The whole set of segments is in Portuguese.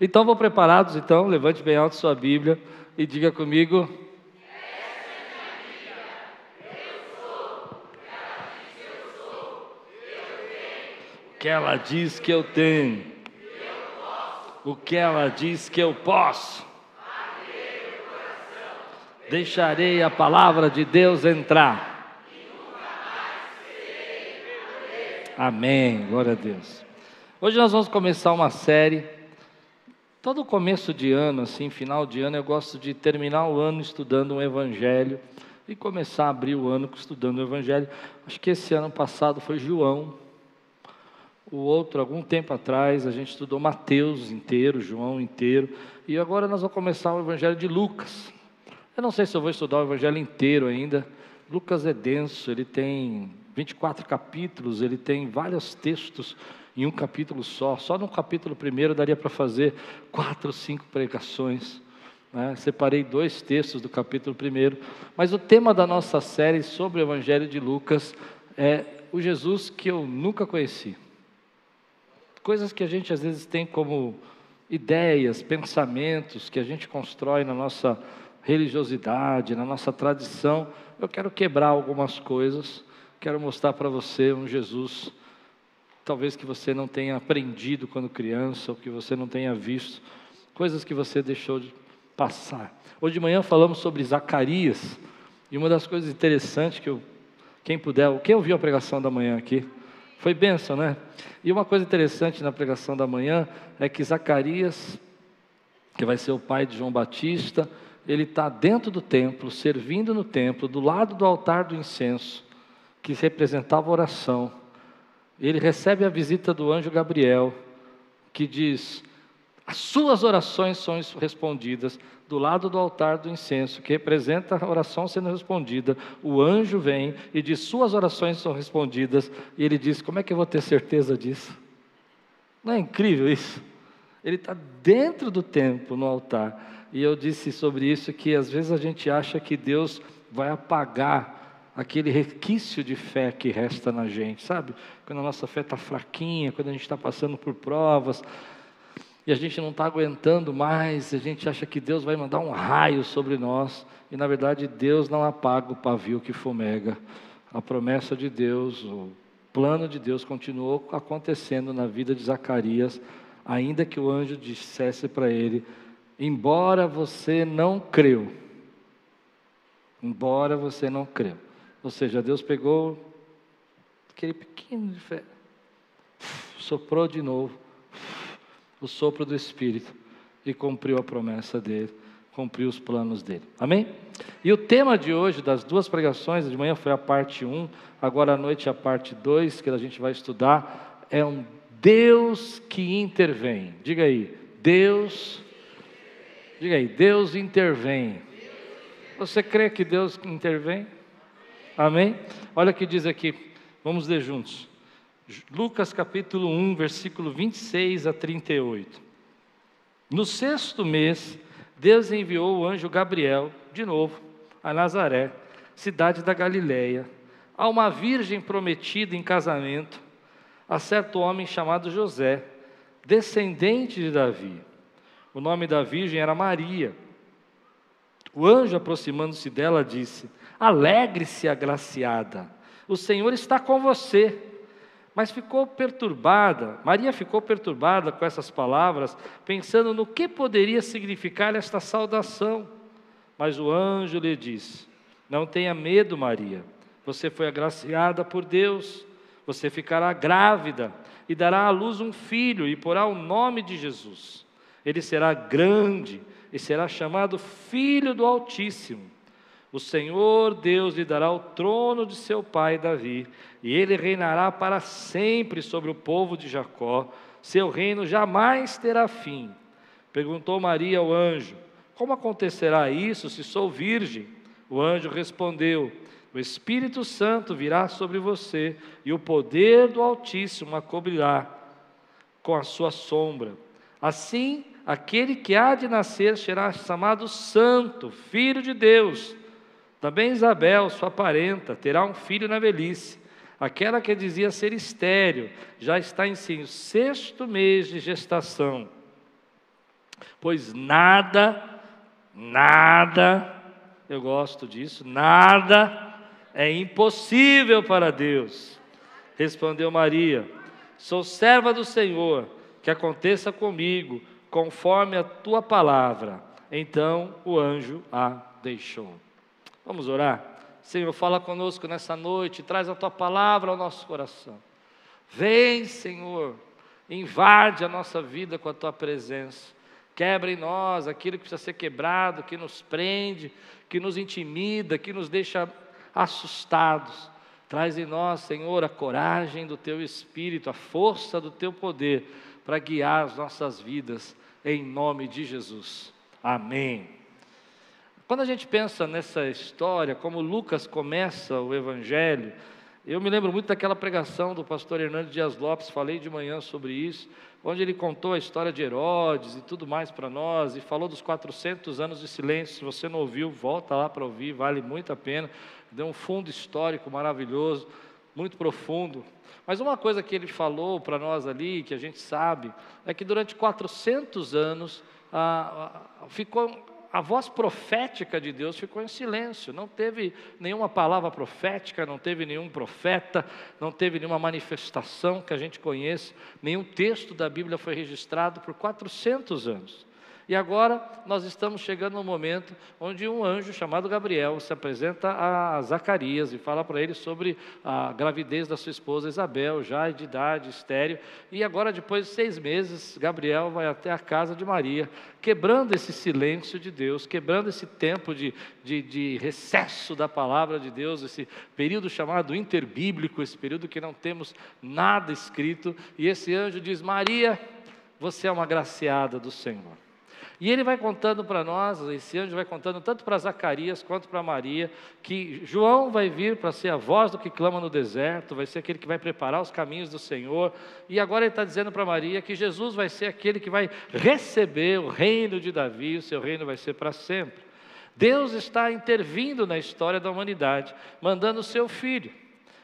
Então, vou preparados, então, levante bem alto sua Bíblia e diga comigo. O que ela diz que eu tenho. O que ela diz que eu posso. Deixarei a palavra de Deus entrar. Amém. Glória a Deus. Hoje nós vamos começar uma série. Todo começo de ano, assim, final de ano, eu gosto de terminar o ano estudando um evangelho e começar a abrir o ano estudando o evangelho. Acho que esse ano passado foi João. O outro, algum tempo atrás, a gente estudou Mateus inteiro, João inteiro, e agora nós vamos começar o evangelho de Lucas. Eu não sei se eu vou estudar o evangelho inteiro ainda. Lucas é denso, ele tem 24 capítulos, ele tem vários textos em um capítulo só. Só no capítulo primeiro daria para fazer quatro, cinco pregações. Né? Separei dois textos do capítulo primeiro. Mas o tema da nossa série sobre o Evangelho de Lucas é o Jesus que eu nunca conheci. Coisas que a gente às vezes tem como ideias, pensamentos que a gente constrói na nossa religiosidade, na nossa tradição. Eu quero quebrar algumas coisas, quero mostrar para você um Jesus talvez que você não tenha aprendido quando criança, ou que você não tenha visto, coisas que você deixou de passar. Hoje de manhã falamos sobre Zacarias, e uma das coisas interessantes que eu, quem puder, quem ouviu a pregação da manhã aqui, foi benção, né? E uma coisa interessante na pregação da manhã é que Zacarias, que vai ser o pai de João Batista, ele está dentro do templo, servindo no templo, do lado do altar do incenso, que representava oração ele recebe a visita do anjo Gabriel, que diz: as suas orações são respondidas do lado do altar do incenso, que representa a oração sendo respondida. O anjo vem e diz: Suas orações são respondidas. E ele diz: Como é que eu vou ter certeza disso? Não é incrível isso? Ele está dentro do templo, no altar. E eu disse sobre isso que às vezes a gente acha que Deus vai apagar aquele requício de fé que resta na gente, sabe? Quando a nossa fé está fraquinha, quando a gente está passando por provas e a gente não está aguentando mais, a gente acha que Deus vai mandar um raio sobre nós e na verdade Deus não apaga o pavio que fumega. A promessa de Deus, o plano de Deus continuou acontecendo na vida de Zacarias, ainda que o anjo dissesse para ele: embora você não creu, embora você não creu. Ou seja, Deus pegou aquele pequeno de fé, soprou de novo o sopro do Espírito e cumpriu a promessa dele, cumpriu os planos dele. Amém? E o tema de hoje, das duas pregações, de manhã foi a parte 1, agora à noite a parte 2, que a gente vai estudar, é um Deus que intervém. Diga aí, Deus. Diga aí, Deus intervém. Você crê que Deus intervém? Amém? Olha o que diz aqui, vamos ler juntos. Lucas capítulo 1, versículo 26 a 38. No sexto mês, Deus enviou o anjo Gabriel, de novo, a Nazaré, cidade da Galileia, a uma virgem prometida em casamento, a certo homem chamado José, descendente de Davi. O nome da virgem era Maria. O anjo, aproximando-se dela, disse: Alegre-se, agraciada, o Senhor está com você. Mas ficou perturbada, Maria ficou perturbada com essas palavras, pensando no que poderia significar esta saudação. Mas o anjo lhe disse: Não tenha medo, Maria, você foi agraciada por Deus, você ficará grávida e dará à luz um filho e porá o nome de Jesus. Ele será grande e será chamado Filho do Altíssimo. O Senhor Deus lhe dará o trono de seu pai Davi, e ele reinará para sempre sobre o povo de Jacó. Seu reino jamais terá fim. Perguntou Maria ao anjo: Como acontecerá isso se sou virgem? O anjo respondeu: O Espírito Santo virá sobre você, e o poder do Altíssimo a cobrirá com a sua sombra. Assim, aquele que há de nascer será chamado Santo, Filho de Deus. Também Isabel, sua parenta, terá um filho na velhice. Aquela que dizia ser estéril, já está em seu sexto mês de gestação. Pois nada, nada, eu gosto disso, nada é impossível para Deus. Respondeu Maria: Sou serva do Senhor, que aconteça comigo conforme a tua palavra. Então o anjo a deixou. Vamos orar? Senhor, fala conosco nessa noite, traz a tua palavra ao nosso coração. Vem, Senhor, invade a nossa vida com a tua presença. Quebra em nós aquilo que precisa ser quebrado, que nos prende, que nos intimida, que nos deixa assustados. Traz em nós, Senhor, a coragem do teu espírito, a força do teu poder para guiar as nossas vidas, em nome de Jesus. Amém. Quando a gente pensa nessa história, como Lucas começa o Evangelho, eu me lembro muito daquela pregação do pastor Hernando Dias Lopes, falei de manhã sobre isso, onde ele contou a história de Herodes e tudo mais para nós, e falou dos 400 anos de silêncio. Se você não ouviu, volta lá para ouvir, vale muito a pena. Deu um fundo histórico maravilhoso, muito profundo. Mas uma coisa que ele falou para nós ali, que a gente sabe, é que durante 400 anos ah, ficou a voz profética de Deus ficou em silêncio, não teve nenhuma palavra profética, não teve nenhum profeta, não teve nenhuma manifestação que a gente conheça, nenhum texto da Bíblia foi registrado por 400 anos. E agora nós estamos chegando no momento onde um anjo chamado Gabriel se apresenta a Zacarias e fala para ele sobre a gravidez da sua esposa Isabel, já de idade estéreo. E agora, depois de seis meses, Gabriel vai até a casa de Maria, quebrando esse silêncio de Deus, quebrando esse tempo de, de, de recesso da palavra de Deus, esse período chamado interbíblico, esse período que não temos nada escrito. E esse anjo diz: Maria, você é uma graciada do Senhor. E ele vai contando para nós, esse anjo vai contando tanto para Zacarias quanto para Maria, que João vai vir para ser a voz do que clama no deserto, vai ser aquele que vai preparar os caminhos do Senhor. E agora ele está dizendo para Maria que Jesus vai ser aquele que vai receber o reino de Davi, o seu reino vai ser para sempre. Deus está intervindo na história da humanidade, mandando o seu filho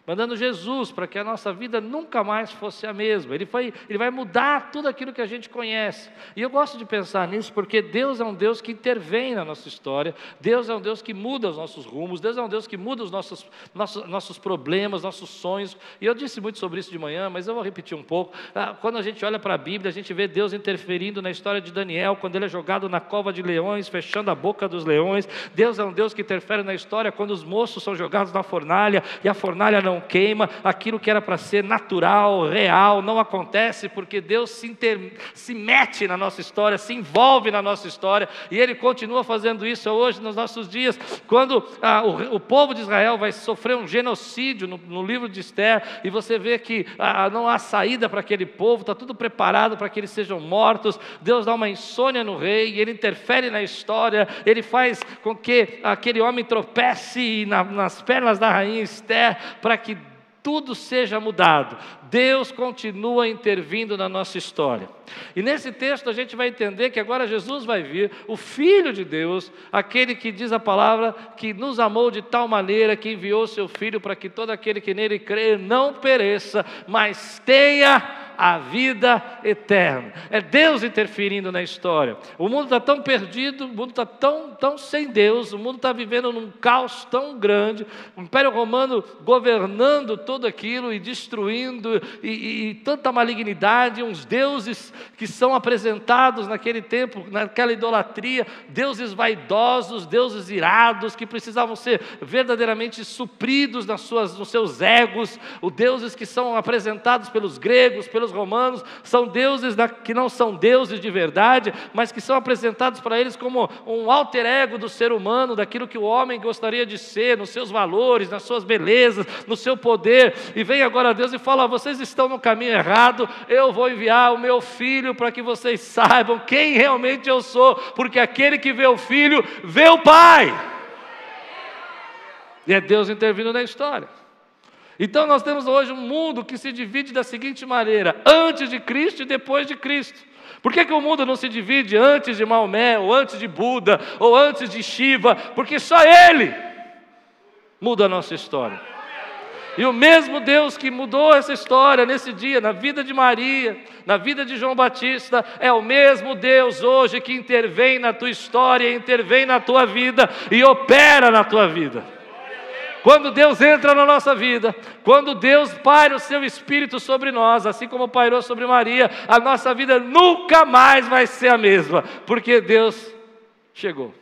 mandando Jesus para que a nossa vida nunca mais fosse a mesma. Ele, foi, ele vai mudar tudo aquilo que a gente conhece. E eu gosto de pensar nisso porque Deus é um Deus que intervém na nossa história, Deus é um Deus que muda os nossos rumos, Deus é um Deus que muda os nossos, nossos, nossos problemas, nossos sonhos. E eu disse muito sobre isso de manhã, mas eu vou repetir um pouco. Ah, quando a gente olha para a Bíblia, a gente vê Deus interferindo na história de Daniel, quando ele é jogado na cova de leões, fechando a boca dos leões. Deus é um Deus que interfere na história quando os moços são jogados na fornalha e a fornalha não queima, aquilo que era para ser natural, real, não acontece porque Deus se, inter... se mete na nossa história, se envolve na nossa história e Ele continua fazendo isso hoje nos nossos dias. Quando ah, o, o, povo de Israel vai sofrer um genocídio no, no livro de Esther e você vê que ah, não há saída para aquele povo, está tudo preparado para que eles sejam mortos. Deus dá uma insônia no rei ele interfere na história, ele faz com que aquele homem tropece na, nas pernas da rainha Esther para que tudo seja mudado. Deus continua intervindo na nossa história. E nesse texto a gente vai entender que agora Jesus vai vir, o Filho de Deus, aquele que diz a palavra que nos amou de tal maneira que enviou seu Filho para que todo aquele que nele crê não pereça, mas tenha a vida eterna. É Deus interferindo na história. O mundo está tão perdido, o mundo está tão, tão sem Deus, o mundo está vivendo num caos tão grande, o Império Romano governando tudo aquilo e destruindo, e, e, e tanta malignidade, uns deuses que são apresentados naquele tempo, naquela idolatria, deuses vaidosos, deuses irados, que precisavam ser verdadeiramente supridos nas suas, nos seus egos, os deuses que são apresentados pelos gregos, pelos romanos, são deuses que não são deuses de verdade, mas que são apresentados para eles como um alter ego do ser humano, daquilo que o homem gostaria de ser, nos seus valores, nas suas belezas, no seu poder. E vem agora Deus e fala: vocês estão no caminho errado, eu vou enviar o meu filho para que vocês saibam quem realmente eu sou, porque aquele que vê o filho, vê o pai. E é Deus intervindo na história. Então nós temos hoje um mundo que se divide da seguinte maneira: antes de Cristo e depois de Cristo. Por que, que o mundo não se divide antes de Maomé, ou antes de Buda, ou antes de Shiva? Porque só Ele muda a nossa história. E o mesmo Deus que mudou essa história nesse dia, na vida de Maria, na vida de João Batista, é o mesmo Deus hoje que intervém na tua história, intervém na tua vida e opera na tua vida. Quando Deus entra na nossa vida, quando Deus paira o seu espírito sobre nós, assim como pairou sobre Maria, a nossa vida nunca mais vai ser a mesma, porque Deus chegou.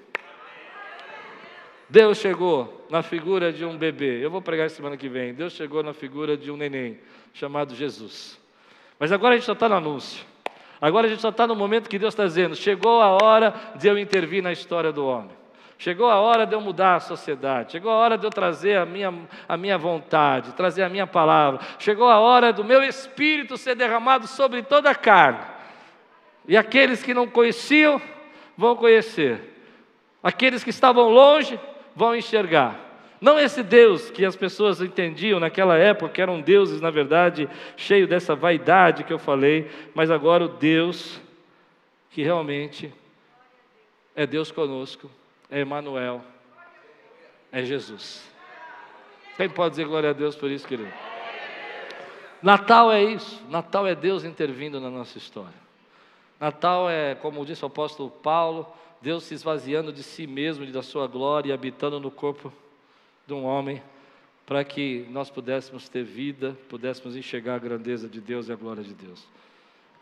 Deus chegou na figura de um bebê. Eu vou pregar semana que vem. Deus chegou na figura de um neném chamado Jesus. Mas agora a gente só está no anúncio. Agora a gente só está no momento que Deus está dizendo: chegou a hora de eu intervir na história do homem. Chegou a hora de eu mudar a sociedade. Chegou a hora de eu trazer a minha, a minha vontade, trazer a minha palavra. Chegou a hora do meu espírito ser derramado sobre toda a carne. E aqueles que não conheciam vão conhecer. Aqueles que estavam longe vão enxergar. Não esse Deus que as pessoas entendiam naquela época, que eram deuses, na verdade, cheio dessa vaidade que eu falei, mas agora o Deus que realmente é Deus conosco, é Emmanuel, é Jesus. Quem pode dizer glória a Deus por isso, querido? Natal é isso, Natal é Deus intervindo na nossa história. Natal é, como disse o apóstolo Paulo, Deus se esvaziando de si mesmo e da sua glória e habitando no corpo de um homem, para que nós pudéssemos ter vida, pudéssemos enxergar a grandeza de Deus e a glória de Deus.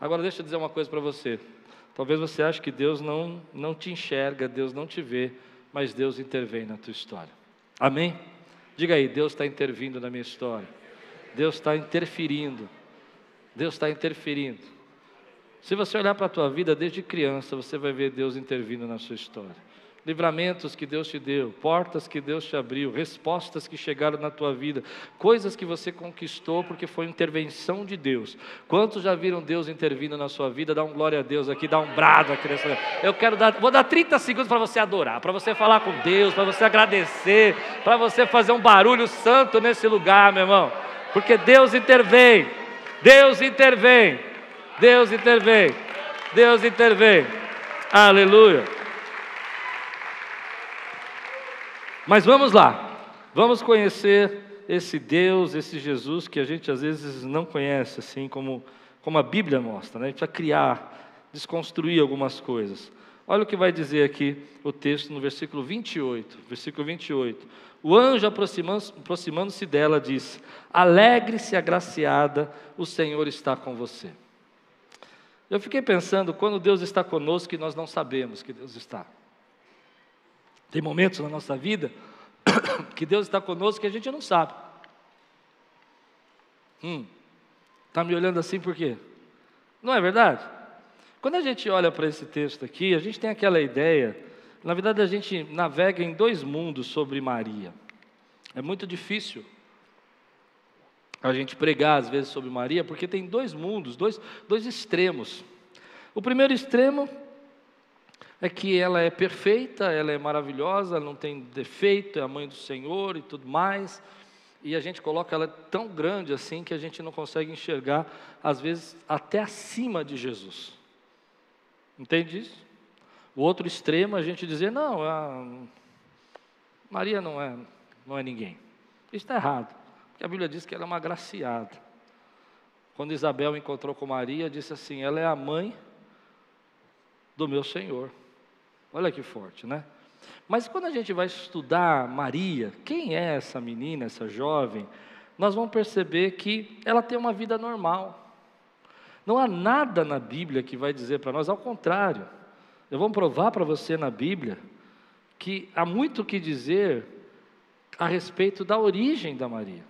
Agora, deixa eu dizer uma coisa para você. Talvez você ache que Deus não, não te enxerga, Deus não te vê, mas Deus intervém na tua história. Amém? Diga aí, Deus está intervindo na minha história. Deus está interferindo. Deus está interferindo. Se você olhar para a tua vida desde criança, você vai ver Deus intervindo na sua história. Livramentos que Deus te deu, portas que Deus te abriu, respostas que chegaram na tua vida, coisas que você conquistou porque foi intervenção de Deus. Quantos já viram Deus intervindo na sua vida? Dá um glória a Deus aqui, dá um brado aqui nessa. Eu quero dar, vou dar 30 segundos para você adorar, para você falar com Deus, para você agradecer, para você fazer um barulho santo nesse lugar, meu irmão. Porque Deus intervém. Deus intervém. Deus intervém. Deus intervém. Aleluia. Mas vamos lá. Vamos conhecer esse Deus, esse Jesus que a gente às vezes não conhece, assim como, como a Bíblia mostra. Né? A gente precisa criar, desconstruir algumas coisas. Olha o que vai dizer aqui o texto no versículo 28. Versículo 28. O anjo, aproximando-se dela, disse: Alegre-se, agraciada, o Senhor está com você. Eu fiquei pensando quando Deus está conosco e nós não sabemos que Deus está. Tem momentos na nossa vida que Deus está conosco que a gente não sabe. Hum, está me olhando assim por quê? Não é verdade? Quando a gente olha para esse texto aqui, a gente tem aquela ideia, na verdade a gente navega em dois mundos sobre Maria. É muito difícil a gente pregar às vezes sobre Maria, porque tem dois mundos, dois, dois extremos. O primeiro extremo é que ela é perfeita, ela é maravilhosa, ela não tem defeito, é a mãe do Senhor e tudo mais. E a gente coloca ela tão grande assim que a gente não consegue enxergar, às vezes, até acima de Jesus. Entende isso? O outro extremo a gente dizer, não, a Maria não é, não é ninguém. Isso está errado. Porque a Bíblia diz que ela é uma agraciada. Quando Isabel encontrou com Maria, disse assim: ela é a mãe do meu Senhor. Olha que forte, né? Mas quando a gente vai estudar Maria, quem é essa menina, essa jovem, nós vamos perceber que ela tem uma vida normal. Não há nada na Bíblia que vai dizer para nós, ao contrário. Eu vou provar para você na Bíblia que há muito o que dizer a respeito da origem da Maria.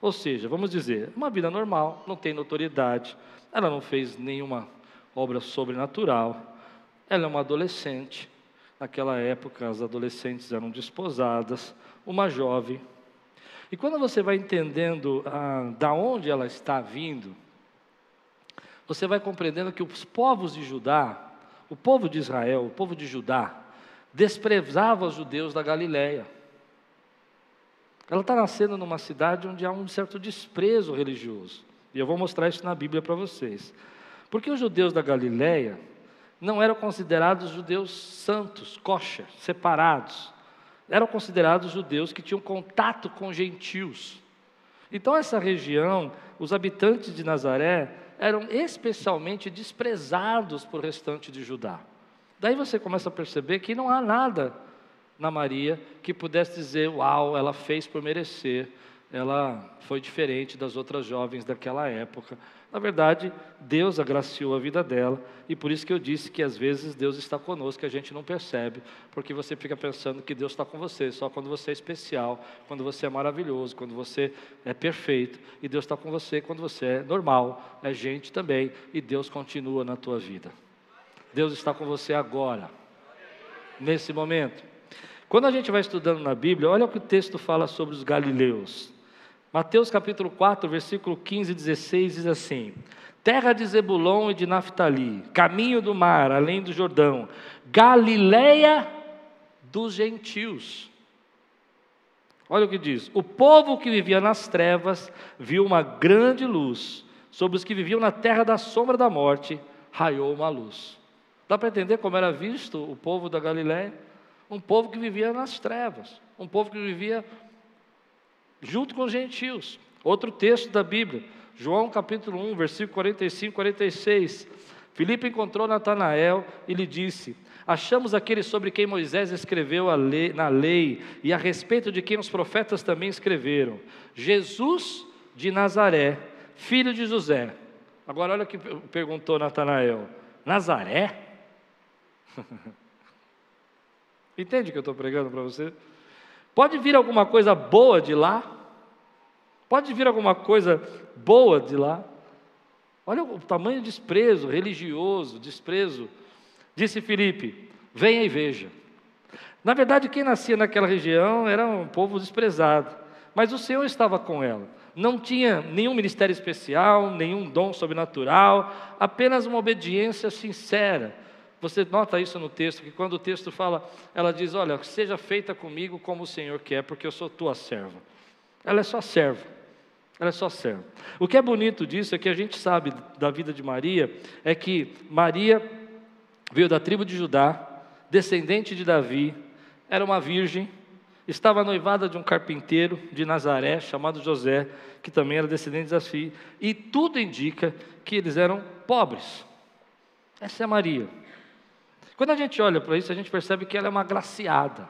Ou seja, vamos dizer, uma vida normal, não tem notoriedade, ela não fez nenhuma obra sobrenatural, ela é uma adolescente. Naquela época, as adolescentes eram desposadas, uma jovem. E quando você vai entendendo ah, da onde ela está vindo, você vai compreendendo que os povos de Judá, o povo de Israel, o povo de Judá, desprezava os judeus da Galileia. Ela está nascendo numa cidade onde há um certo desprezo religioso. E eu vou mostrar isso na Bíblia para vocês. Porque os judeus da Galileia não eram considerados judeus santos, kosher, separados. Eram considerados judeus que tinham contato com gentios. Então, essa região, os habitantes de Nazaré eram especialmente desprezados por restante de Judá. Daí você começa a perceber que não há nada na Maria que pudesse dizer, uau, ela fez por merecer, ela foi diferente das outras jovens daquela época. Na verdade, Deus agraciou a vida dela, e por isso que eu disse que às vezes Deus está conosco, que a gente não percebe, porque você fica pensando que Deus está com você só quando você é especial, quando você é maravilhoso, quando você é perfeito, e Deus está com você quando você é normal, é gente também, e Deus continua na tua vida. Deus está com você agora, nesse momento. Quando a gente vai estudando na Bíblia, olha o que o texto fala sobre os galileus. Mateus capítulo 4, versículo 15 e 16 diz assim: Terra de Zebulon e de Naphtali, caminho do mar, além do Jordão, Galileia dos gentios. Olha o que diz: O povo que vivia nas trevas viu uma grande luz, sobre os que viviam na terra da sombra da morte, raiou uma luz. Dá para entender como era visto o povo da Galileia? Um povo que vivia nas trevas, um povo que vivia junto com os gentios. Outro texto da Bíblia, João capítulo 1, versículo 45 46. Filipe encontrou Natanael e lhe disse: Achamos aquele sobre quem Moisés escreveu lei, na lei e a respeito de quem os profetas também escreveram, Jesus de Nazaré, filho de José. Agora olha o que perguntou Natanael: Nazaré? Entende o que eu estou pregando para você? Pode vir alguma coisa boa de lá? Pode vir alguma coisa boa de lá? Olha o tamanho de desprezo religioso, desprezo. Disse Filipe: venha e veja. Na verdade, quem nascia naquela região era um povo desprezado, mas o Senhor estava com ela. Não tinha nenhum ministério especial, nenhum dom sobrenatural, apenas uma obediência sincera você nota isso no texto, que quando o texto fala, ela diz: Olha, seja feita comigo como o Senhor quer, porque eu sou tua serva. Ela é só serva. Ela é só serva. O que é bonito disso é que a gente sabe da vida de Maria, é que Maria veio da tribo de Judá, descendente de Davi, era uma virgem, estava noivada de um carpinteiro de Nazaré, chamado José, que também era descendente de Davi, e tudo indica que eles eram pobres. Essa é Maria. Quando a gente olha para isso, a gente percebe que ela é uma graciada.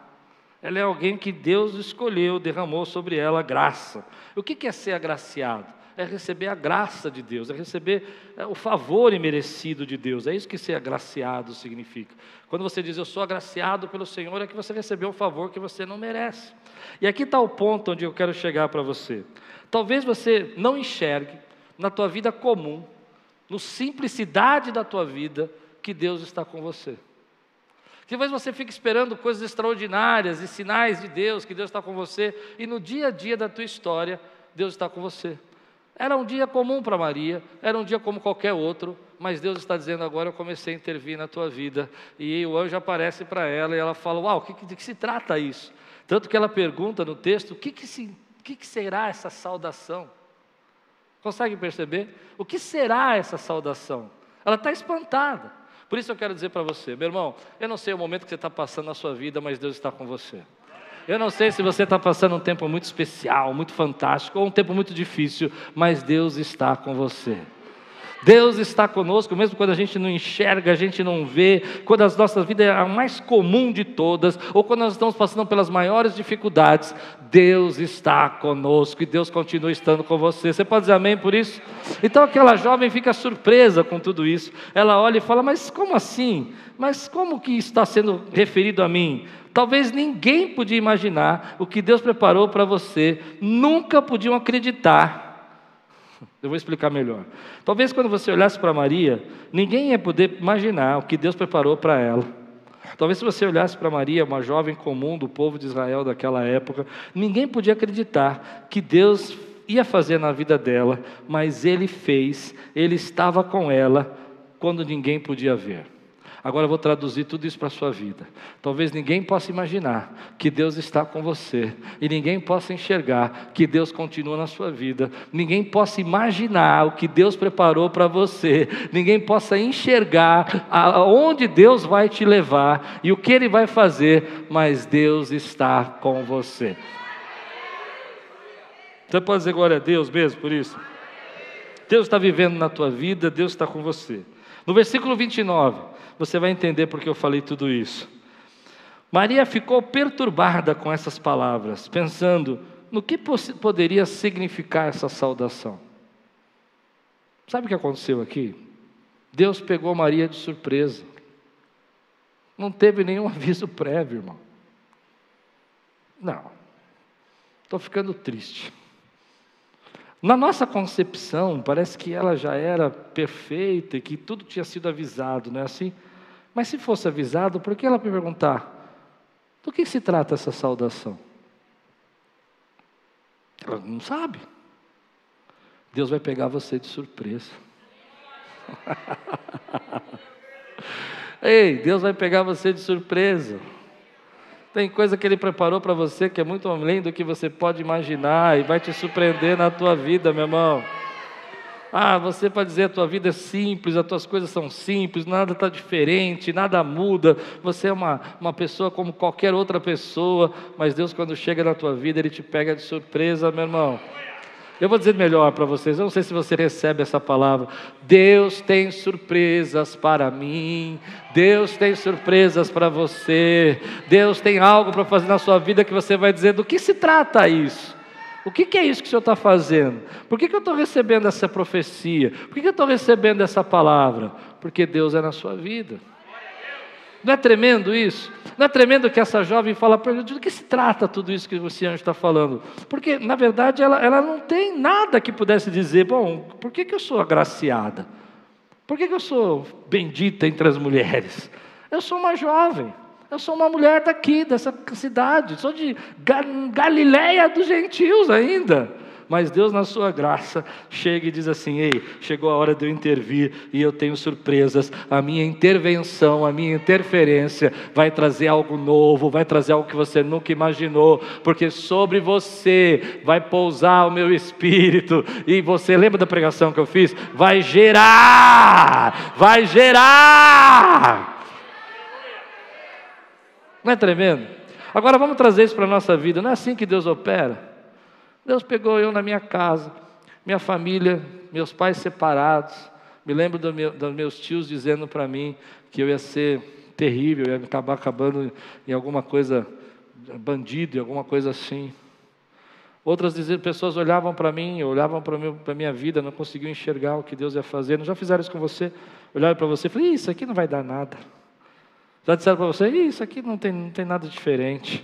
Ela é alguém que Deus escolheu, derramou sobre ela graça. O que é ser agraciado? É receber a graça de Deus, é receber é, o favor imerecido de Deus. É isso que ser agraciado significa. Quando você diz eu sou agraciado pelo Senhor, é que você recebeu um favor que você não merece. E aqui está o ponto onde eu quero chegar para você. Talvez você não enxergue na tua vida comum, no simplicidade da tua vida, que Deus está com você. Talvez você fique esperando coisas extraordinárias e sinais de Deus, que Deus está com você, e no dia a dia da tua história, Deus está com você. Era um dia comum para Maria, era um dia como qualquer outro, mas Deus está dizendo agora eu comecei a intervir na tua vida. E o anjo aparece para ela e ela fala: Uau, que, de que se trata isso? Tanto que ela pergunta no texto: o que, que, se, que, que será essa saudação? Consegue perceber? O que será essa saudação? Ela está espantada. Por isso eu quero dizer para você, meu irmão, eu não sei o momento que você está passando na sua vida, mas Deus está com você. Eu não sei se você está passando um tempo muito especial, muito fantástico, ou um tempo muito difícil, mas Deus está com você. Deus está conosco, mesmo quando a gente não enxerga, a gente não vê, quando a nossa vida é a mais comum de todas, ou quando nós estamos passando pelas maiores dificuldades, Deus está conosco e Deus continua estando com você. Você pode dizer amém por isso? Então aquela jovem fica surpresa com tudo isso. Ela olha e fala: Mas como assim? Mas como que está sendo referido a mim? Talvez ninguém podia imaginar o que Deus preparou para você, nunca podiam acreditar eu vou explicar melhor. Talvez quando você olhasse para Maria, ninguém ia poder imaginar o que Deus preparou para ela. Talvez se você olhasse para Maria, uma jovem comum do povo de Israel daquela época, ninguém podia acreditar que Deus ia fazer na vida dela, mas Ele fez, Ele estava com ela quando ninguém podia ver. Agora eu vou traduzir tudo isso para a sua vida. Talvez ninguém possa imaginar que Deus está com você, e ninguém possa enxergar que Deus continua na sua vida, ninguém possa imaginar o que Deus preparou para você, ninguém possa enxergar aonde Deus vai te levar e o que Ele vai fazer, mas Deus está com você. Você pode dizer glória a Deus mesmo por isso? Deus está vivendo na tua vida, Deus está com você. No versículo 29, você vai entender porque eu falei tudo isso. Maria ficou perturbada com essas palavras, pensando no que poderia significar essa saudação. Sabe o que aconteceu aqui? Deus pegou Maria de surpresa. Não teve nenhum aviso prévio, irmão. Não. Estou ficando triste. Na nossa concepção, parece que ela já era perfeita e que tudo tinha sido avisado, não é assim? Mas se fosse avisado, por que ela perguntar: do que se trata essa saudação? Ela não sabe. Deus vai pegar você de surpresa. Ei, Deus vai pegar você de surpresa. Tem coisa que Ele preparou para você que é muito além do que você pode imaginar e vai te surpreender na tua vida, meu irmão. Ah, você pode dizer a tua vida é simples, as tuas coisas são simples, nada está diferente, nada muda, você é uma, uma pessoa como qualquer outra pessoa, mas Deus, quando chega na tua vida, Ele te pega de surpresa, meu irmão. Eu vou dizer melhor para vocês, eu não sei se você recebe essa palavra. Deus tem surpresas para mim, Deus tem surpresas para você, Deus tem algo para fazer na sua vida que você vai dizer: do que se trata isso? O que, que, é isso que o Senhor está fazendo? Por que, que eu estou recebendo essa profecia? Por que, que eu estou recebendo essa palavra? Porque Deus é na sua vida. Não é tremendo isso? Não é tremendo que essa jovem fala para ele, de que se trata tudo isso que o Senhor está falando? Porque, na verdade, ela, ela não tem nada que pudesse dizer, bom, por que, que eu sou agraciada? Por que, que eu sou bendita entre as mulheres? Eu sou uma jovem, eu sou uma mulher daqui, dessa cidade, sou de Galiléia dos gentios ainda. Mas Deus, na sua graça, chega e diz assim: Ei, chegou a hora de eu intervir e eu tenho surpresas. A minha intervenção, a minha interferência vai trazer algo novo, vai trazer algo que você nunca imaginou, porque sobre você vai pousar o meu espírito. E você lembra da pregação que eu fiz? Vai gerar, vai gerar. Não é tremendo? Agora vamos trazer isso para a nossa vida. Não é assim que Deus opera? Deus pegou eu na minha casa, minha família, meus pais separados. Me lembro do meu, dos meus tios dizendo para mim que eu ia ser terrível, ia acabar acabando em alguma coisa, bandido, em alguma coisa assim. Outras pessoas olhavam para mim, olhavam para a minha vida, não conseguiam enxergar o que Deus ia fazer. Não já fizeram isso com você? Olharam para você e falaram, isso aqui não vai dar nada. Já disseram para você, isso aqui não tem, não tem nada diferente.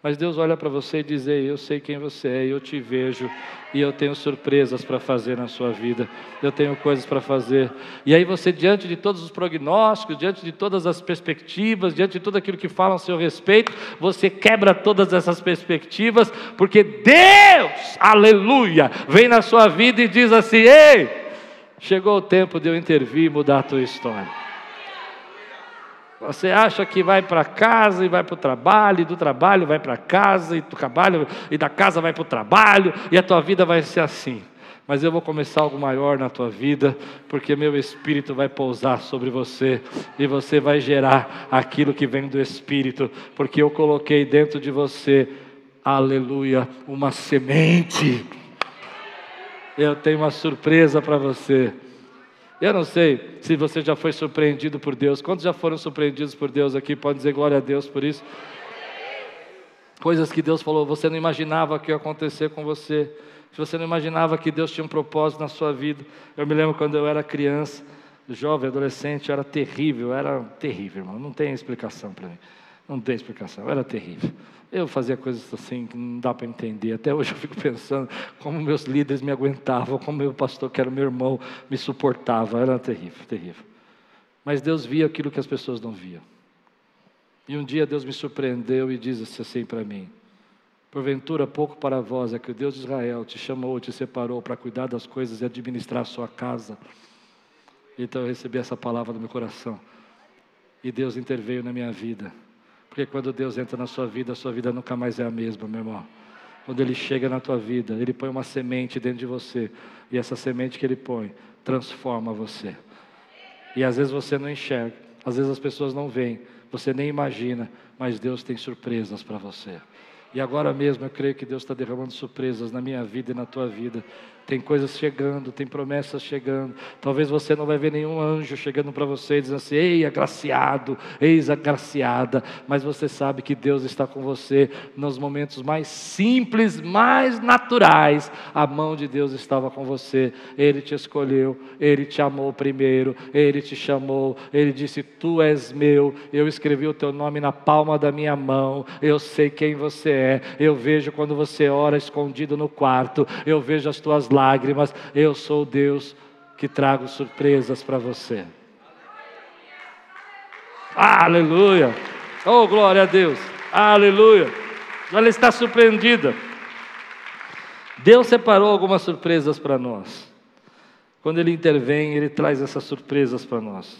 Mas Deus olha para você e diz: Ei, eu sei quem você é, eu te vejo, e eu tenho surpresas para fazer na sua vida, eu tenho coisas para fazer. E aí você, diante de todos os prognósticos, diante de todas as perspectivas, diante de tudo aquilo que falam a seu respeito, você quebra todas essas perspectivas, porque Deus, aleluia, vem na sua vida e diz assim: Ei, chegou o tempo de eu intervir e mudar a tua história. Você acha que vai para casa e vai para o trabalho, e do trabalho vai para casa, e do trabalho e da casa vai para o trabalho, e a tua vida vai ser assim. Mas eu vou começar algo maior na tua vida, porque meu Espírito vai pousar sobre você, e você vai gerar aquilo que vem do Espírito, porque eu coloquei dentro de você, aleluia, uma semente. Eu tenho uma surpresa para você. Eu não sei se você já foi surpreendido por Deus. Quantos já foram surpreendidos por Deus aqui? Pode dizer glória a Deus por isso. Coisas que Deus falou, você não imaginava que ia acontecer com você. Se você não imaginava que Deus tinha um propósito na sua vida. Eu me lembro quando eu era criança, jovem, adolescente, era terrível, era terrível, irmão. Não tem explicação para mim. Não tem explicação, era terrível. Eu fazia coisas assim que não dá para entender. Até hoje eu fico pensando como meus líderes me aguentavam, como meu pastor, que era meu irmão, me suportava. Era terrível, terrível. Mas Deus via aquilo que as pessoas não viam. E um dia Deus me surpreendeu e disse assim para mim: Porventura, pouco para vós é que o Deus de Israel te chamou, te separou para cuidar das coisas e administrar a sua casa. Então eu recebi essa palavra no meu coração. E Deus interveio na minha vida. Porque quando Deus entra na sua vida, a sua vida nunca mais é a mesma, meu irmão. Quando Ele chega na tua vida, Ele põe uma semente dentro de você. E essa semente que Ele põe transforma você. E às vezes você não enxerga, às vezes as pessoas não veem, você nem imagina, mas Deus tem surpresas para você. E agora mesmo eu creio que Deus está derramando surpresas na minha vida e na tua vida. Tem coisas chegando, tem promessas chegando. Talvez você não vai ver nenhum anjo chegando para você dizendo assim: Ei, agraciado, eis agraciada. Mas você sabe que Deus está com você nos momentos mais simples, mais naturais. A mão de Deus estava com você. Ele te escolheu, ele te amou primeiro, ele te chamou. Ele disse: Tu és meu. Eu escrevi o teu nome na palma da minha mão. Eu sei quem você é. Eu vejo quando você ora escondido no quarto. Eu vejo as tuas lágrimas, eu sou Deus que trago surpresas para você. Aleluia! Oh, glória a Deus! Aleluia! Ela está surpreendida. Deus separou algumas surpresas para nós. Quando Ele intervém, Ele traz essas surpresas para nós.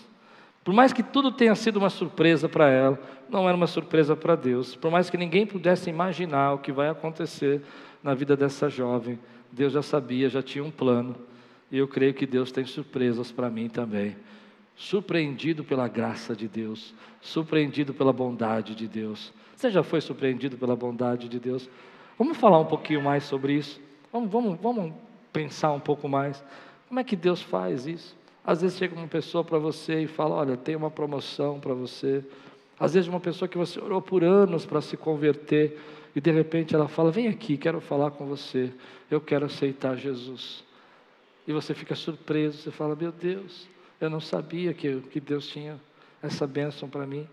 Por mais que tudo tenha sido uma surpresa para ela, não era uma surpresa para Deus. Por mais que ninguém pudesse imaginar o que vai acontecer na vida dessa jovem, Deus já sabia, já tinha um plano. E eu creio que Deus tem surpresas para mim também. Surpreendido pela graça de Deus, surpreendido pela bondade de Deus. Você já foi surpreendido pela bondade de Deus? Vamos falar um pouquinho mais sobre isso. Vamos, vamos, vamos pensar um pouco mais. Como é que Deus faz isso? Às vezes chega uma pessoa para você e fala: Olha, tem uma promoção para você. Às vezes, uma pessoa que você orou por anos para se converter e de repente ela fala: Vem aqui, quero falar com você, eu quero aceitar Jesus. E você fica surpreso, você fala: Meu Deus, eu não sabia que, que Deus tinha essa bênção para mim.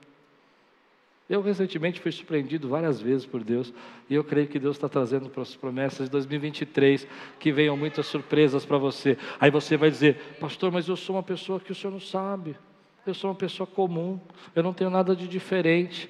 Eu recentemente fui surpreendido várias vezes por Deus, e eu creio que Deus está trazendo para as promessas de 2023 que venham muitas surpresas para você. Aí você vai dizer, pastor, mas eu sou uma pessoa que o senhor não sabe, eu sou uma pessoa comum, eu não tenho nada de diferente.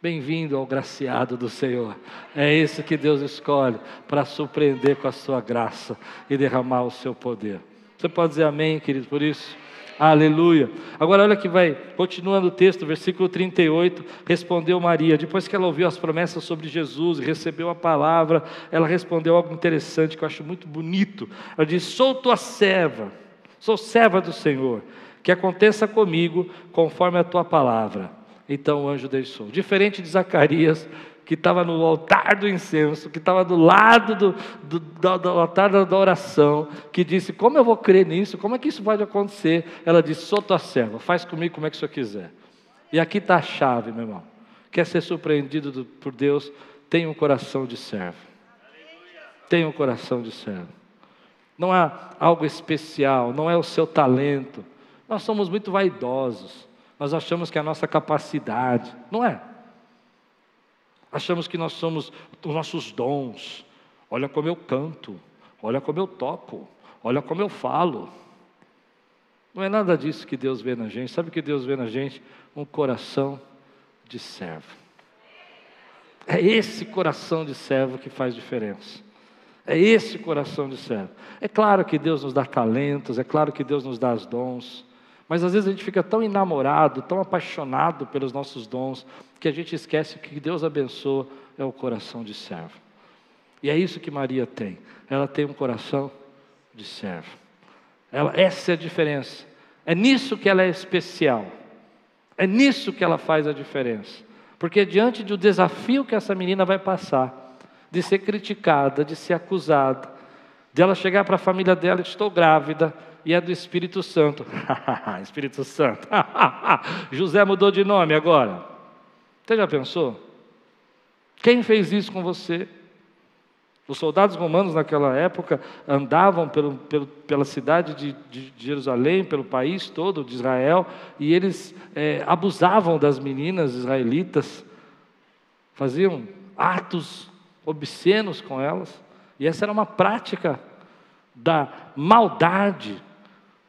Bem-vindo ao graciado do Senhor. É isso que Deus escolhe para surpreender com a sua graça e derramar o seu poder. Você pode dizer amém, querido, por isso? Aleluia. Agora olha que vai, continuando o texto, versículo 38, respondeu Maria, depois que ela ouviu as promessas sobre Jesus e recebeu a palavra, ela respondeu algo interessante que eu acho muito bonito. Ela disse: "Sou tua serva, sou serva do Senhor, que aconteça comigo conforme a tua palavra." Então o anjo deixou. Diferente de Zacarias, que estava no altar do incenso, que estava do lado do, do, do, do, altar da oração, que disse: Como eu vou crer nisso? Como é que isso pode acontecer? Ela disse: Sou tua serva, faz comigo como é que o senhor quiser. E aqui está a chave, meu irmão. Quer ser surpreendido por Deus? Tenha um coração de servo. Tenha um coração de servo. Não é algo especial, não é o seu talento. Nós somos muito vaidosos. Nós achamos que é a nossa capacidade, não é? Achamos que nós somos os nossos dons. Olha como eu canto, olha como eu toco, olha como eu falo. Não é nada disso que Deus vê na gente. Sabe o que Deus vê na gente? Um coração de servo. É esse coração de servo que faz diferença. É esse coração de servo. É claro que Deus nos dá talentos, é claro que Deus nos dá os dons. Mas às vezes a gente fica tão enamorado, tão apaixonado pelos nossos dons, que a gente esquece que Deus abençoa é o coração de servo. E é isso que Maria tem. Ela tem um coração de servo. Ela, essa é a diferença. É nisso que ela é especial. É nisso que ela faz a diferença. Porque diante do desafio que essa menina vai passar, de ser criticada, de ser acusada, de ela chegar para a família dela, estou grávida, e é do Espírito Santo. Espírito Santo. José mudou de nome agora. Você já pensou? Quem fez isso com você? Os soldados romanos naquela época andavam pelo, pelo, pela cidade de, de, Jerusalém, pelo país todo de Israel, e eles é, abusavam das meninas israelitas, faziam atos obscenos com elas, e essa era uma prática da maldade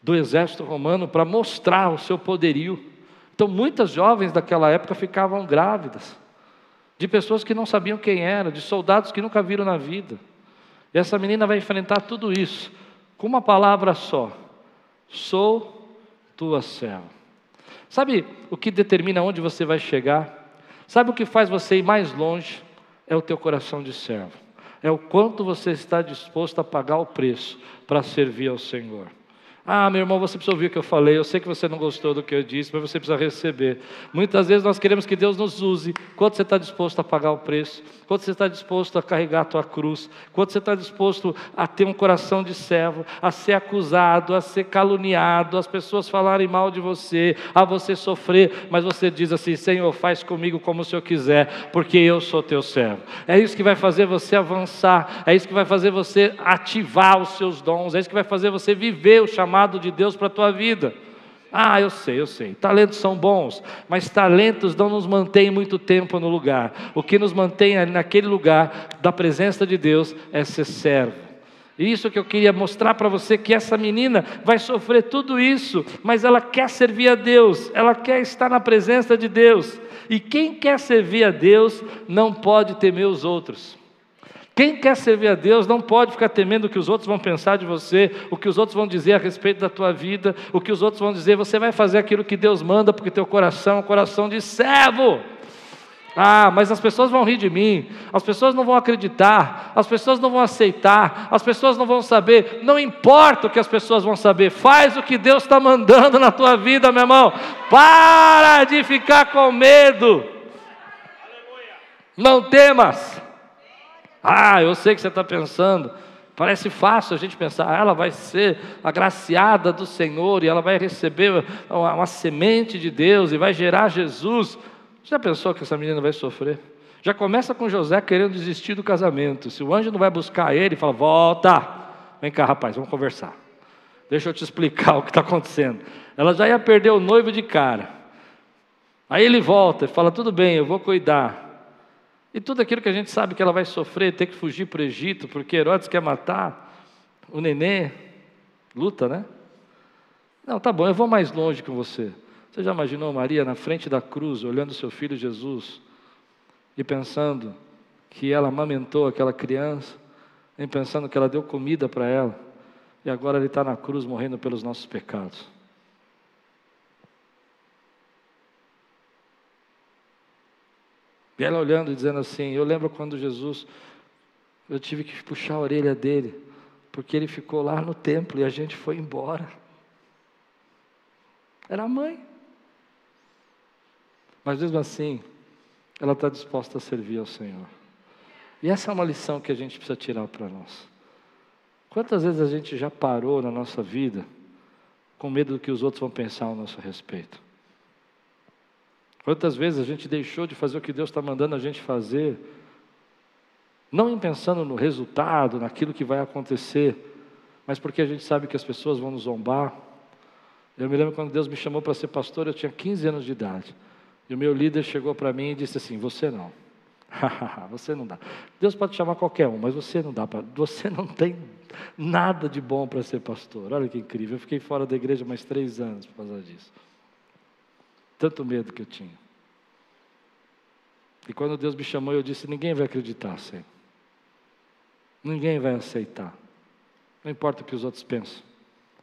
do exército romano para mostrar o seu poderio. Então, muitas jovens daquela época ficavam grávidas, de pessoas que não sabiam quem era, de soldados que nunca viram na vida. E essa menina vai enfrentar tudo isso com uma palavra só: sou tua serva. Sabe o que determina onde você vai chegar? Sabe o que faz você ir mais longe? É o teu coração de servo. É o quanto você está disposto a pagar o preço para servir ao Senhor. Ah, meu irmão, você precisa ouvir o que eu falei. Eu sei que você não gostou do que eu disse, mas você precisa receber. Muitas vezes nós queremos que Deus nos use. Quanto você está disposto a pagar o preço? Quanto você está disposto a carregar a tua cruz? Quanto você está disposto a ter um coração de servo, a ser acusado, a ser caluniado, as pessoas falarem mal de você, a você sofrer, mas você diz assim: Senhor, faz comigo como o Senhor quiser, porque eu sou teu servo. É isso que vai fazer você avançar, é isso que vai fazer você ativar os seus dons, é isso que vai fazer você viver o chamado chamado de Deus para a tua vida. Ah, eu sei, eu sei. Talentos são bons, mas talentos não nos mantêm muito tempo no lugar. O que nos mantém naquele lugar da presença de Deus é ser servo. Isso que eu queria mostrar para você que essa menina vai sofrer tudo isso, mas ela quer servir a Deus, ela quer estar na presença de Deus. E quem quer servir a Deus não pode temer os outros. Quem quer servir a Deus não pode ficar temendo o que os outros vão pensar de você, o que os outros vão dizer a respeito da tua vida, o que os outros vão dizer. Você vai fazer aquilo que Deus manda, porque teu coração é um coração de servo. Ah, mas as pessoas vão rir de mim, as pessoas não vão acreditar, as pessoas não vão aceitar, as pessoas não vão saber. Não importa o que as pessoas vão saber, faz o que Deus está mandando na tua vida, meu irmão. Para de ficar com medo. Não temas. Ah, eu sei que você está pensando. Parece fácil a gente pensar, ah, ela vai ser agraciada do Senhor e ela vai receber uma, uma semente de Deus e vai gerar Jesus. Já pensou que essa menina vai sofrer? Já começa com José querendo desistir do casamento. Se o anjo não vai buscar ele, fala: Volta, vem cá, rapaz, vamos conversar. Deixa eu te explicar o que está acontecendo. Ela já ia perder o noivo de cara. Aí ele volta e fala: Tudo bem, eu vou cuidar. E tudo aquilo que a gente sabe que ela vai sofrer, ter que fugir para o Egito, porque Herodes quer matar o nenê, luta, né? Não, tá bom, eu vou mais longe com você. Você já imaginou Maria na frente da cruz, olhando seu filho Jesus e pensando que ela amamentou aquela criança, e pensando que ela deu comida para ela, e agora ele está na cruz morrendo pelos nossos pecados. E ela olhando e dizendo assim: Eu lembro quando Jesus, eu tive que puxar a orelha dele, porque ele ficou lá no templo e a gente foi embora. Era a mãe. Mas mesmo assim, ela está disposta a servir ao Senhor. E essa é uma lição que a gente precisa tirar para nós. Quantas vezes a gente já parou na nossa vida com medo do que os outros vão pensar ao nosso respeito? Quantas vezes a gente deixou de fazer o que Deus está mandando a gente fazer, não pensando no resultado, naquilo que vai acontecer, mas porque a gente sabe que as pessoas vão nos zombar. Eu me lembro quando Deus me chamou para ser pastor, eu tinha 15 anos de idade. E o meu líder chegou para mim e disse assim: Você não. você não dá. Deus pode chamar qualquer um, mas você não dá para. Você não tem nada de bom para ser pastor. Olha que incrível. Eu fiquei fora da igreja mais três anos por causa disso. Tanto medo que eu tinha. E quando Deus me chamou, eu disse: Ninguém vai acreditar, Senhor. Ninguém vai aceitar. Não importa o que os outros pensam.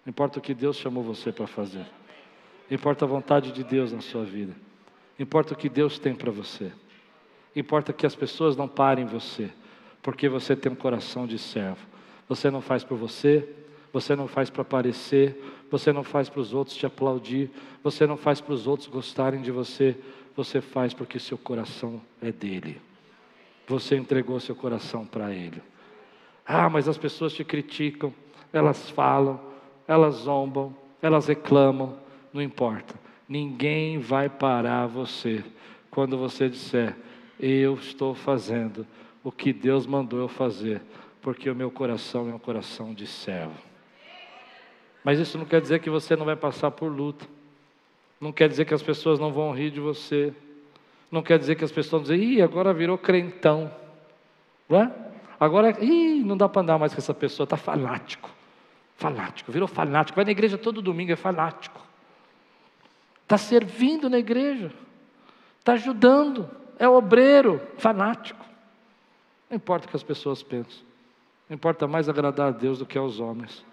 Não importa o que Deus chamou você para fazer. Importa a vontade de Deus na sua vida. Importa o que Deus tem para você. Importa que as pessoas não parem você, porque você tem um coração de servo. Você não faz por você, você não faz para aparecer, você não faz para os outros te aplaudir, você não faz para os outros gostarem de você, você faz porque seu coração é dele. Você entregou seu coração para ele. Ah, mas as pessoas te criticam, elas falam, elas zombam, elas reclamam, não importa. Ninguém vai parar você quando você disser: Eu estou fazendo o que Deus mandou eu fazer, porque o meu coração é um coração de servo. Mas isso não quer dizer que você não vai passar por luta. Não quer dizer que as pessoas não vão rir de você. Não quer dizer que as pessoas vão dizer, ih, agora virou crentão. Não é? Agora, ih, não dá para andar mais com essa pessoa, está fanático. Fanático, virou fanático. Vai na igreja todo domingo, é fanático. Está servindo na igreja. Está ajudando. É obreiro, fanático. Não importa o que as pessoas pensam. Não importa mais agradar a Deus do que aos homens.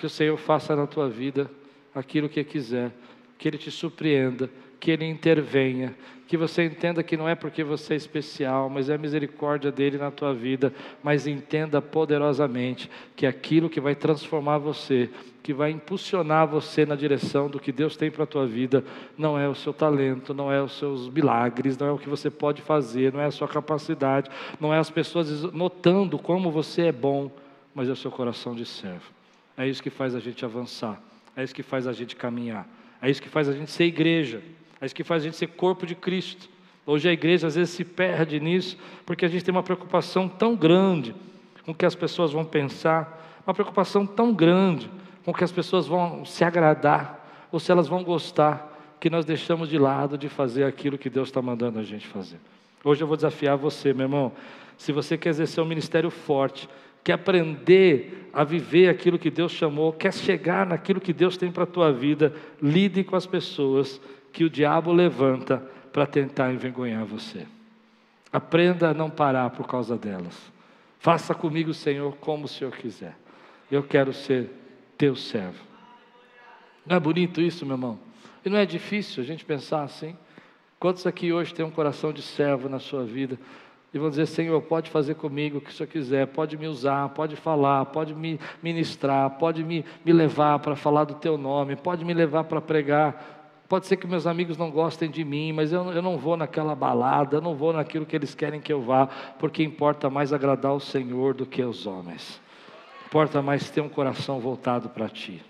Que o Senhor faça na tua vida aquilo que quiser, que Ele te surpreenda, que Ele intervenha, que você entenda que não é porque você é especial, mas é a misericórdia dele na tua vida, mas entenda poderosamente que aquilo que vai transformar você, que vai impulsionar você na direção do que Deus tem para a tua vida, não é o seu talento, não é os seus milagres, não é o que você pode fazer, não é a sua capacidade, não é as pessoas notando como você é bom, mas é o seu coração de servo. É isso que faz a gente avançar, é isso que faz a gente caminhar, é isso que faz a gente ser igreja. É isso que faz a gente ser corpo de Cristo. Hoje a igreja às vezes se perde nisso, porque a gente tem uma preocupação tão grande com o que as pessoas vão pensar, uma preocupação tão grande com o que as pessoas vão se agradar, ou se elas vão gostar, que nós deixamos de lado de fazer aquilo que Deus está mandando a gente fazer. Hoje eu vou desafiar você, meu irmão. Se você quer exercer um ministério forte, quer aprender a viver aquilo que Deus chamou, quer chegar naquilo que Deus tem para a tua vida, lide com as pessoas que o diabo levanta para tentar envergonhar você. Aprenda a não parar por causa delas. Faça comigo, Senhor, como o Senhor quiser. Eu quero ser teu servo. Não é bonito isso, meu irmão? E não é difícil a gente pensar assim? Quantos aqui hoje têm um coração de servo na sua vida? E vão dizer, Senhor, pode fazer comigo o que o Senhor quiser, pode me usar, pode falar, pode me ministrar, pode me, me levar para falar do teu nome, pode me levar para pregar. Pode ser que meus amigos não gostem de mim, mas eu, eu não vou naquela balada, eu não vou naquilo que eles querem que eu vá, porque importa mais agradar o Senhor do que os homens. Importa mais ter um coração voltado para ti.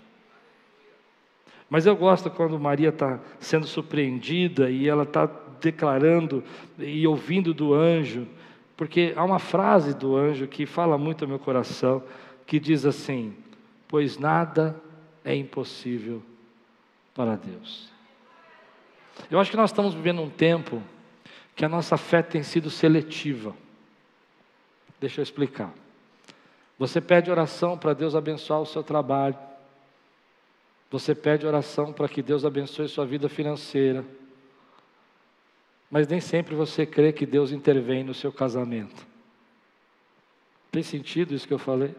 Mas eu gosto quando Maria está sendo surpreendida e ela está declarando e ouvindo do anjo, porque há uma frase do anjo que fala muito ao meu coração, que diz assim: Pois nada é impossível para Deus. Eu acho que nós estamos vivendo um tempo que a nossa fé tem sido seletiva. Deixa eu explicar. Você pede oração para Deus abençoar o seu trabalho. Você pede oração para que Deus abençoe sua vida financeira. Mas nem sempre você crê que Deus intervém no seu casamento. Tem sentido isso que eu falei?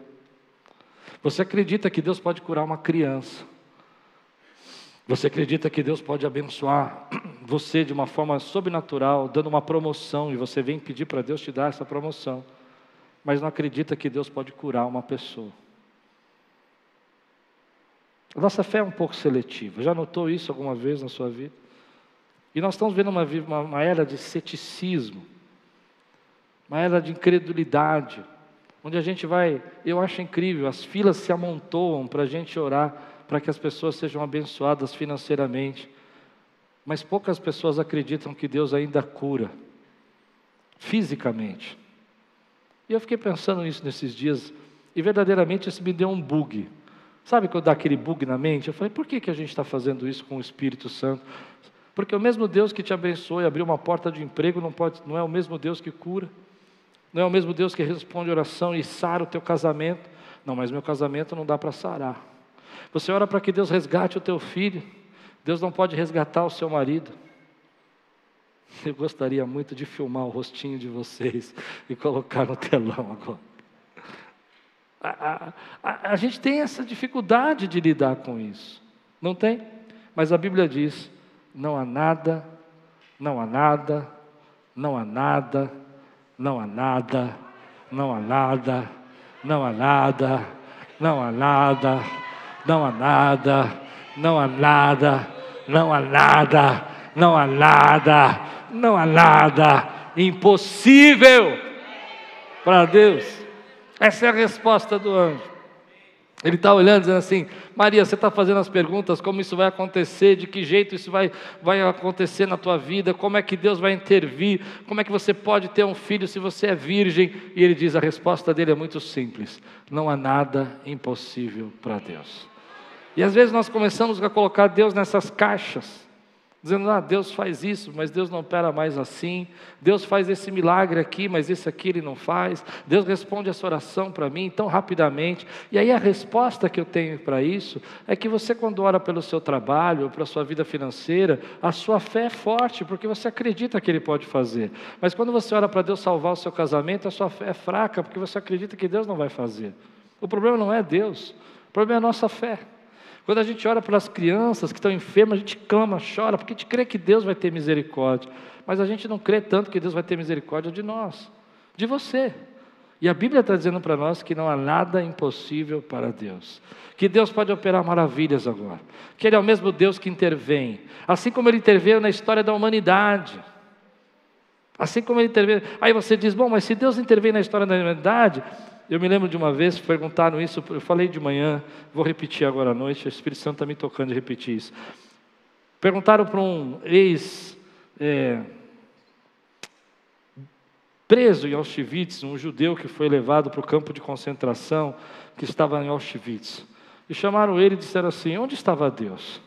Você acredita que Deus pode curar uma criança. Você acredita que Deus pode abençoar você de uma forma sobrenatural, dando uma promoção, e você vem pedir para Deus te dar essa promoção, mas não acredita que Deus pode curar uma pessoa. A nossa fé é um pouco seletiva. Já notou isso alguma vez na sua vida? E nós estamos vendo uma, uma, uma era de ceticismo, uma era de incredulidade, onde a gente vai, eu acho incrível, as filas se amontoam para a gente orar para que as pessoas sejam abençoadas financeiramente. Mas poucas pessoas acreditam que Deus ainda cura fisicamente. E eu fiquei pensando nisso nesses dias, e verdadeiramente isso me deu um bug. Sabe quando dá aquele bug na mente? Eu falei, por que, que a gente está fazendo isso com o Espírito Santo? Porque o mesmo Deus que te abençoou e abriu uma porta de emprego não, pode, não é o mesmo Deus que cura, não é o mesmo Deus que responde oração e sara o teu casamento. Não, mas meu casamento não dá para sarar. Você ora para que Deus resgate o teu filho. Deus não pode resgatar o seu marido. Eu gostaria muito de filmar o rostinho de vocês e colocar no telão agora. A, a, a, a, gente tem essa dificuldade de lidar com isso, não tem? Mas a Bíblia diz: não há nada, não há nada, não há nada, não há nada, não há nada, não há nada, não há nada, não há nada, não há nada, não há nada, não há nada, não há nada impossível para Deus. Essa é a resposta do anjo. Ele está olhando dizendo assim: Maria, você está fazendo as perguntas, como isso vai acontecer, de que jeito isso vai, vai acontecer na tua vida, como é que Deus vai intervir, como é que você pode ter um filho se você é virgem? E ele diz: a resposta dele é muito simples: não há nada impossível para Deus. E às vezes nós começamos a colocar Deus nessas caixas, dizendo: ah, Deus faz isso, mas Deus não opera mais assim. Deus faz esse milagre aqui, mas esse aqui Ele não faz. Deus responde essa oração para mim tão rapidamente. E aí a resposta que eu tenho para isso é que você, quando ora pelo seu trabalho, ou pela sua vida financeira, a sua fé é forte, porque você acredita que Ele pode fazer. Mas quando você ora para Deus salvar o seu casamento, a sua fé é fraca, porque você acredita que Deus não vai fazer. O problema não é Deus, o problema é a nossa fé. Quando a gente ora pelas crianças que estão enfermas, a gente clama, chora, porque a gente crê que Deus vai ter misericórdia. Mas a gente não crê tanto que Deus vai ter misericórdia de nós, de você. E a Bíblia está dizendo para nós que não há nada impossível para Deus. Que Deus pode operar maravilhas agora. Que Ele é o mesmo Deus que intervém. Assim como Ele interveio na história da humanidade. Assim como Ele interveio. Aí você diz: bom, mas se Deus intervém na história da humanidade, eu me lembro de uma vez, perguntaram isso, eu falei de manhã, vou repetir agora à noite, o Espírito Santo está me tocando de repetir isso. Perguntaram para um ex é, preso em Auschwitz, um judeu que foi levado para o campo de concentração, que estava em Auschwitz. E chamaram ele e disseram assim: Onde estava Deus?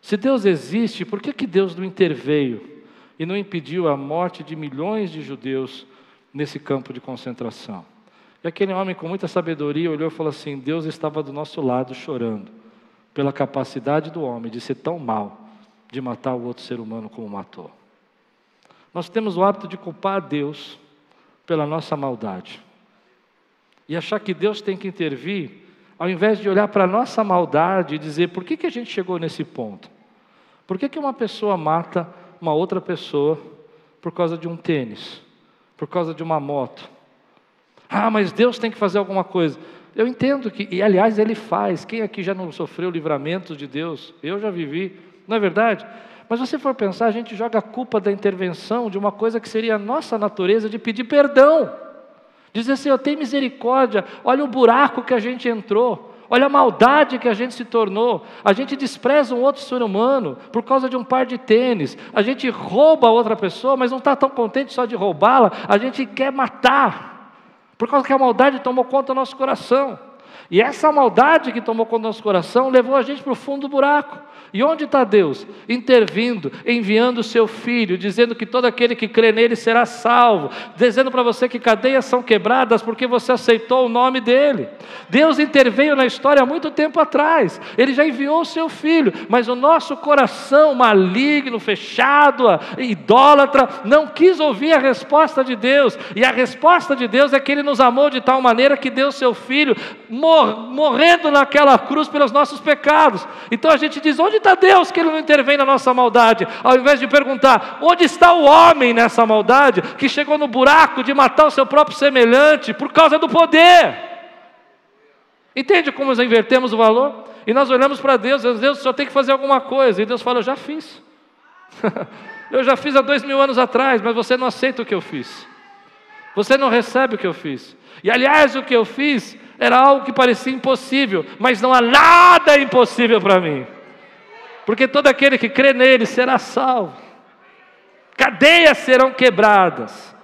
Se Deus existe, por que, que Deus não interveio e não impediu a morte de milhões de judeus nesse campo de concentração? E aquele homem, com muita sabedoria, olhou e falou assim: Deus estava do nosso lado chorando pela capacidade do homem de ser tão mal, de matar o outro ser humano como matou. Nós temos o hábito de culpar Deus pela nossa maldade e achar que Deus tem que intervir, ao invés de olhar para a nossa maldade e dizer: por que, que a gente chegou nesse ponto? Por que, que uma pessoa mata uma outra pessoa por causa de um tênis, por causa de uma moto? Ah, mas Deus tem que fazer alguma coisa. Eu entendo que, e aliás, Ele faz. Quem aqui já não sofreu livramento de Deus? Eu já vivi, não é verdade? Mas você for pensar, a gente joga a culpa da intervenção de uma coisa que seria a nossa natureza de pedir perdão. Dizer assim, eu tenho misericórdia, olha o buraco que a gente entrou, olha a maldade que a gente se tornou. A gente despreza um outro ser humano por causa de um par de tênis. A gente rouba outra pessoa, mas não está tão contente só de roubá-la, a gente quer matar. Por causa que a maldade tomou conta do nosso coração. E essa maldade que tomou conta do nosso coração levou a gente para o fundo do buraco. E onde está Deus? Intervindo, enviando o seu filho, dizendo que todo aquele que crê nele será salvo, dizendo para você que cadeias são quebradas porque você aceitou o nome dele. Deus interveio na história há muito tempo atrás, ele já enviou o seu filho, mas o nosso coração maligno, fechado, idólatra, não quis ouvir a resposta de Deus, e a resposta de Deus é que ele nos amou de tal maneira que deu seu filho mor morrendo naquela cruz pelos nossos pecados. Então a gente diz: onde está Deus que Ele não intervém na nossa maldade? Ao invés de perguntar, onde está o homem nessa maldade que chegou no buraco de matar o seu próprio semelhante por causa do poder? Entende como nós invertemos o valor? E nós olhamos para Deus, e Deus só tem que fazer alguma coisa, e Deus fala: Eu já fiz. eu já fiz há dois mil anos atrás, mas você não aceita o que eu fiz. Você não recebe o que eu fiz. E aliás, o que eu fiz era algo que parecia impossível, mas não há nada impossível para mim porque todo aquele que crê nele será salvo, cadeias serão quebradas.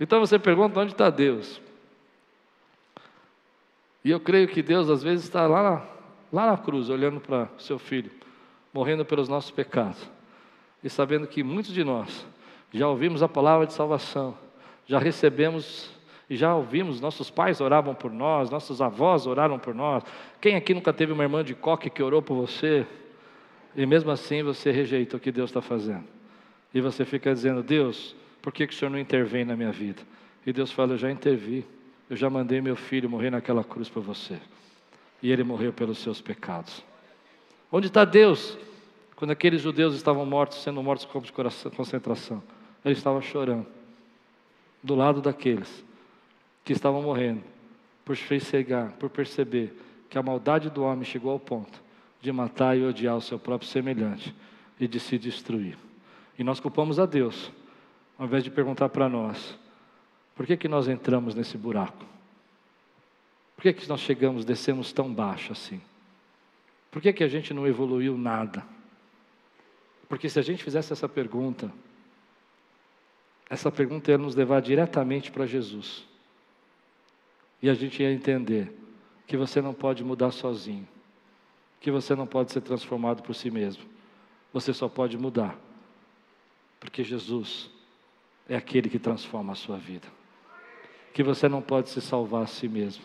Então você pergunta: onde está Deus? E eu creio que Deus às vezes está lá na, lá na cruz, olhando para seu filho, morrendo pelos nossos pecados, e sabendo que muitos de nós já ouvimos a palavra de salvação, já recebemos e já ouvimos, nossos pais oravam por nós, nossos avós oraram por nós. Quem aqui nunca teve uma irmã de coque que orou por você? E mesmo assim você rejeita o que Deus está fazendo. E você fica dizendo: Deus, por que, que o Senhor não intervém na minha vida? E Deus fala: Eu já intervi. Eu já mandei meu filho morrer naquela cruz por você. E ele morreu pelos seus pecados. Onde está Deus? Quando aqueles judeus estavam mortos, sendo mortos como de concentração, ele estava chorando, do lado daqueles que estavam morrendo, por cegar, por perceber que a maldade do homem chegou ao ponto de matar e odiar o seu próprio semelhante e de se destruir. E nós culpamos a Deus, ao invés de perguntar para nós: por que, que nós entramos nesse buraco? Por que, que nós chegamos, descemos tão baixo assim? Por que, que a gente não evoluiu nada? Porque se a gente fizesse essa pergunta, essa pergunta ia nos levar diretamente para Jesus. E a gente ia entender que você não pode mudar sozinho que você não pode ser transformado por si mesmo. Você só pode mudar, porque Jesus é aquele que transforma a sua vida. Que você não pode se salvar a si mesmo.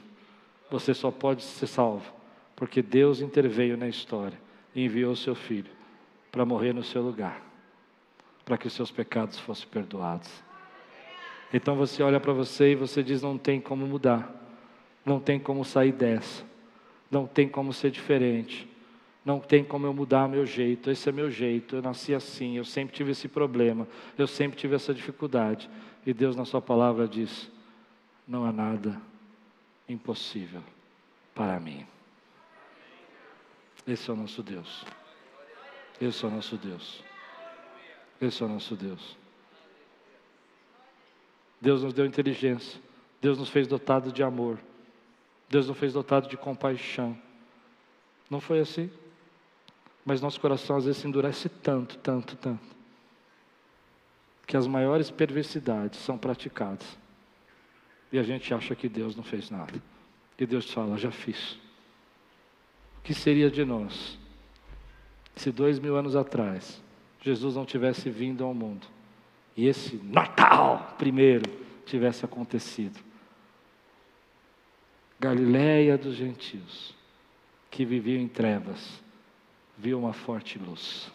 Você só pode ser salvo porque Deus interveio na história e enviou seu filho para morrer no seu lugar, para que os seus pecados fossem perdoados. Então você olha para você e você diz: não tem como mudar, não tem como sair dessa. Não tem como ser diferente. Não tem como eu mudar meu jeito. Esse é meu jeito. Eu nasci assim. Eu sempre tive esse problema. Eu sempre tive essa dificuldade. E Deus, na Sua palavra, diz: Não há nada impossível para mim. Esse é o nosso Deus. Esse é o nosso Deus. Esse é o nosso Deus. Deus nos deu inteligência. Deus nos fez dotado de amor. Deus nos fez dotado de compaixão. Não foi assim? Mas nosso coração às vezes endurece tanto, tanto, tanto, que as maiores perversidades são praticadas. E a gente acha que Deus não fez nada. E Deus fala: já fiz. O que seria de nós se dois mil anos atrás Jesus não tivesse vindo ao mundo e esse Natal primeiro tivesse acontecido? Galiléia dos gentios, que viviam em trevas, viu uma forte luz.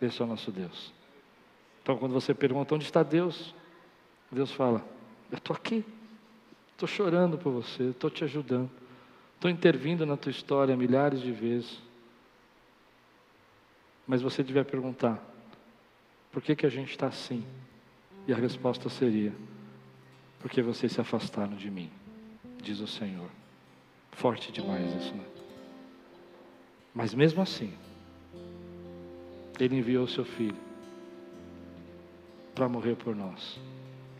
Esse é o nosso Deus. Então, quando você pergunta onde está Deus, Deus fala: Eu estou aqui, estou chorando por você, estou te ajudando, estou intervindo na tua história milhares de vezes. Mas você devia perguntar: por que, que a gente está assim? E a resposta seria: porque vocês se afastaram de mim, diz o Senhor. Forte demais isso, né? Mas mesmo assim, Ele enviou o seu filho para morrer por nós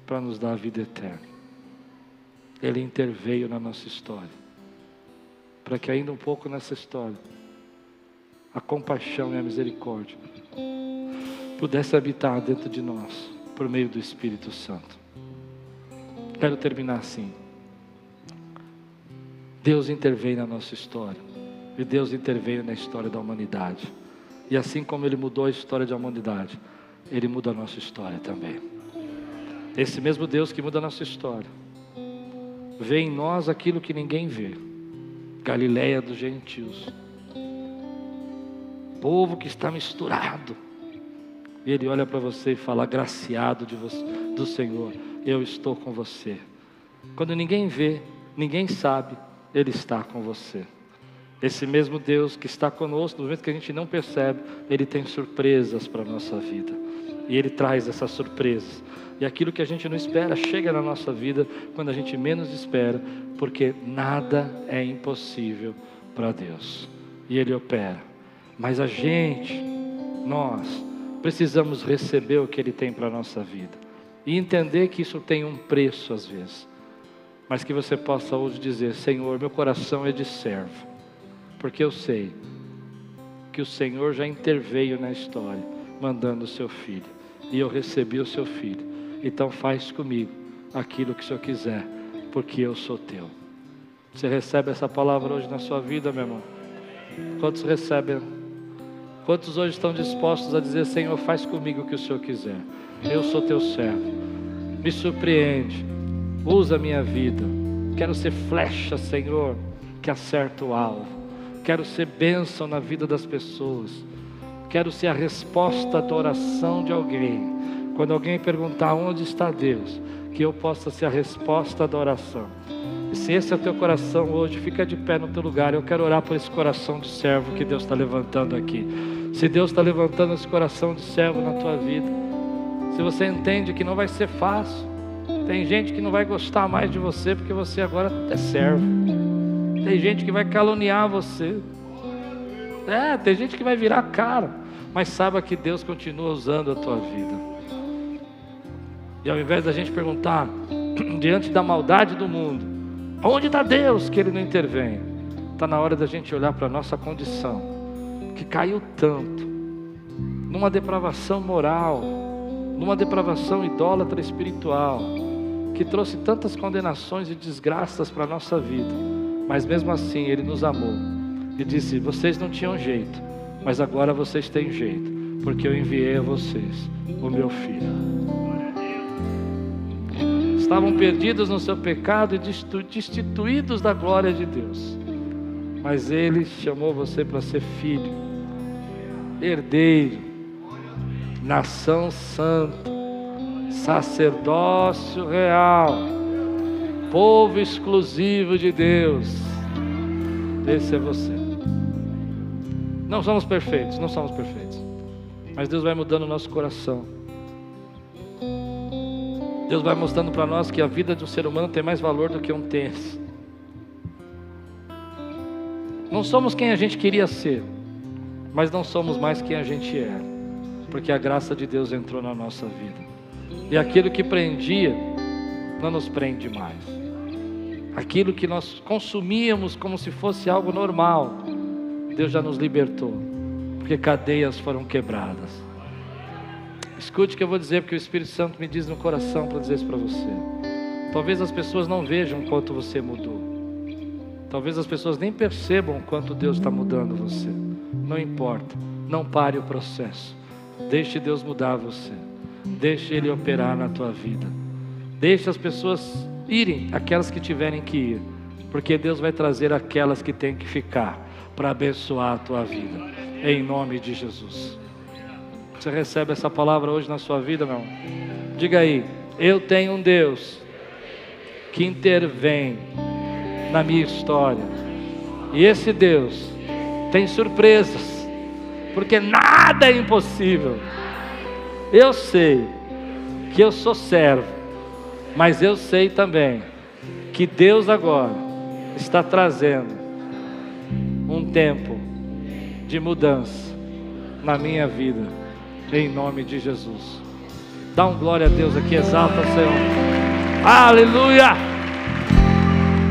para nos dar a vida eterna. Ele interveio na nossa história, para que ainda um pouco nessa história, a compaixão e a misericórdia pudesse habitar dentro de nós, por meio do Espírito Santo. Quero terminar assim. Deus interveio na nossa história, e Deus interveio na história da humanidade. E assim como Ele mudou a história da humanidade, Ele muda a nossa história também. Esse mesmo Deus que muda a nossa história, vê em nós aquilo que ninguém vê. Galiléia dos gentios. Povo que está misturado. E ele olha para você e fala: "Graciado de você, do Senhor, eu estou com você". Quando ninguém vê, ninguém sabe, ele está com você. Esse mesmo Deus que está conosco, no momento que a gente não percebe, ele tem surpresas para a nossa vida. E ele traz essas surpresas. E aquilo que a gente não espera chega na nossa vida quando a gente menos espera, porque nada é impossível para Deus. E Ele opera. Mas a gente, nós, precisamos receber o que Ele tem para a nossa vida. E entender que isso tem um preço às vezes. Mas que você possa hoje dizer: Senhor, meu coração é de servo. Porque eu sei que o Senhor já interveio na história, mandando o seu filho. E eu recebi o seu filho então faz comigo aquilo que o Senhor quiser, porque eu sou teu. Você recebe essa palavra hoje na sua vida, meu irmão? Quantos recebem? Quantos hoje estão dispostos a dizer, Senhor, faz comigo o que o Senhor quiser? Eu sou teu servo. Me surpreende. Usa a minha vida. Quero ser flecha, Senhor, que acerta o alvo. Quero ser bênção na vida das pessoas. Quero ser a resposta da oração de alguém quando alguém perguntar onde está Deus, que eu possa ser a resposta da oração. E se esse é o teu coração hoje, fica de pé no teu lugar. Eu quero orar por esse coração de servo que Deus está levantando aqui. Se Deus está levantando esse coração de servo na tua vida, se você entende que não vai ser fácil, tem gente que não vai gostar mais de você porque você agora é servo. Tem gente que vai caluniar você. É, tem gente que vai virar cara. Mas saiba que Deus continua usando a tua vida. E ao invés da gente perguntar, diante da maldade do mundo, onde está Deus que Ele não intervém? Está na hora da gente olhar para a nossa condição, que caiu tanto, numa depravação moral, numa depravação idólatra espiritual, que trouxe tantas condenações e desgraças para a nossa vida, mas mesmo assim Ele nos amou e disse: Vocês não tinham jeito, mas agora vocês têm jeito, porque eu enviei a vocês o meu filho estavam perdidos no seu pecado e destituídos da glória de Deus. Mas Ele chamou você para ser filho, herdeiro, nação santa, sacerdócio real, povo exclusivo de Deus. Esse é você. Não somos perfeitos, não somos perfeitos. Mas Deus vai mudando o nosso coração. Deus vai mostrando para nós que a vida de um ser humano tem mais valor do que um tênis. Não somos quem a gente queria ser, mas não somos mais quem a gente é, porque a graça de Deus entrou na nossa vida. E aquilo que prendia, não nos prende mais. Aquilo que nós consumíamos como se fosse algo normal, Deus já nos libertou, porque cadeias foram quebradas. Escute o que eu vou dizer, porque o Espírito Santo me diz no coração para dizer isso para você. Talvez as pessoas não vejam quanto você mudou. Talvez as pessoas nem percebam quanto Deus está mudando você. Não importa. Não pare o processo. Deixe Deus mudar você. Deixe Ele operar na tua vida. Deixe as pessoas irem, aquelas que tiverem que ir. Porque Deus vai trazer aquelas que têm que ficar para abençoar a tua vida. Em nome de Jesus. Você recebe essa palavra hoje na sua vida, não? Diga aí, eu tenho um Deus que intervém na minha história. E esse Deus tem surpresas, porque nada é impossível. Eu sei que eu sou servo, mas eu sei também que Deus agora está trazendo um tempo de mudança na minha vida, em nome de Jesus. Dá um glória a Deus aqui, exalta Senhor. Aleluia!